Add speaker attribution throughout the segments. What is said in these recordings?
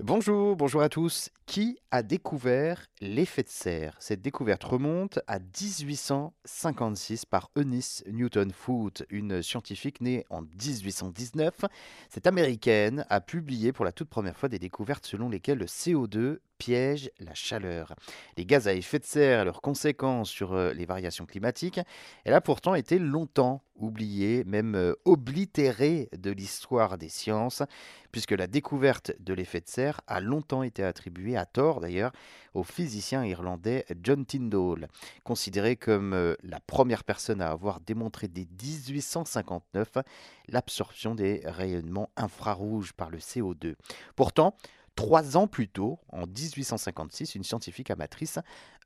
Speaker 1: Bonjour, bonjour à tous. Qui a découvert l'effet de serre? Cette découverte remonte à 1856 par Eunice Newton Foote, une scientifique née en 1819. Cette américaine a publié pour la toute première fois des découvertes selon lesquelles le CO2 piège la chaleur. Les gaz à effet de serre et leurs conséquences sur euh, les variations climatiques, elle a pourtant été longtemps oubliée, même euh, oblitérée de l'histoire des sciences, puisque la découverte de l'effet de serre a longtemps été attribuée, à tort d'ailleurs, au physicien irlandais John Tyndall, considéré comme euh, la première personne à avoir démontré dès 1859 l'absorption des rayonnements infrarouges par le CO2. Pourtant, Trois ans plus tôt, en 1856, une scientifique amatrice,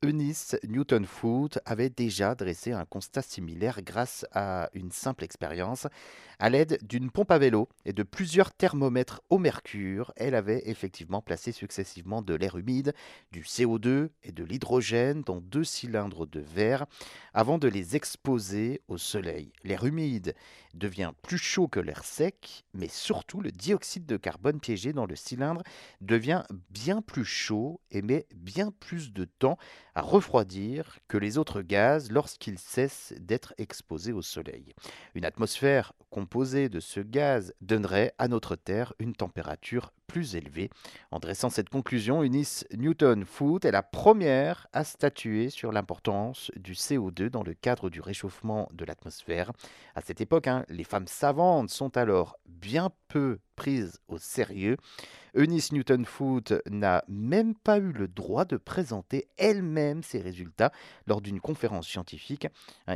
Speaker 1: Eunice Newton Foote, avait déjà dressé un constat similaire grâce à une simple expérience. À l'aide d'une pompe à vélo et de plusieurs thermomètres au mercure, elle avait effectivement placé successivement de l'air humide, du CO2 et de l'hydrogène dans deux cylindres de verre avant de les exposer au soleil. L'air humide devient plus chaud que l'air sec, mais surtout le dioxyde de carbone piégé dans le cylindre devient bien plus chaud et met bien plus de temps à refroidir que les autres gaz lorsqu'ils cessent d'être exposés au Soleil. Une atmosphère composée de ce gaz donnerait à notre Terre une température plus élevée. En dressant cette conclusion, Eunice Newton-Foote est la première à statuer sur l'importance du CO2 dans le cadre du réchauffement de l'atmosphère. À cette époque, hein, les femmes savantes sont alors bien peu prises au sérieux. Eunice Newton-Foote n'a même pas eu le droit de présenter elle-même ses résultats lors d'une conférence scientifique.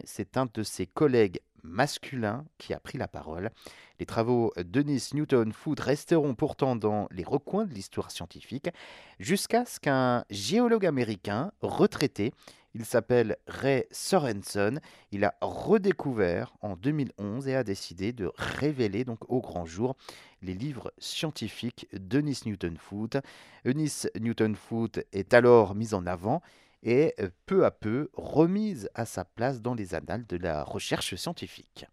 Speaker 1: C'est un de ses collègues masculins qui a pris la parole. Les travaux d'Eunice Newton-Foote resteront pourtant dans les recoins de l'histoire scientifique jusqu'à ce qu'un géologue américain retraité il s'appelle Ray Sorensen. Il a redécouvert en 2011 et a décidé de révéler donc au grand jour les livres scientifiques d'Eunice Newton-Foote. Eunice Newton-Foote est alors mise en avant et peu à peu remise à sa place dans les annales de la recherche scientifique.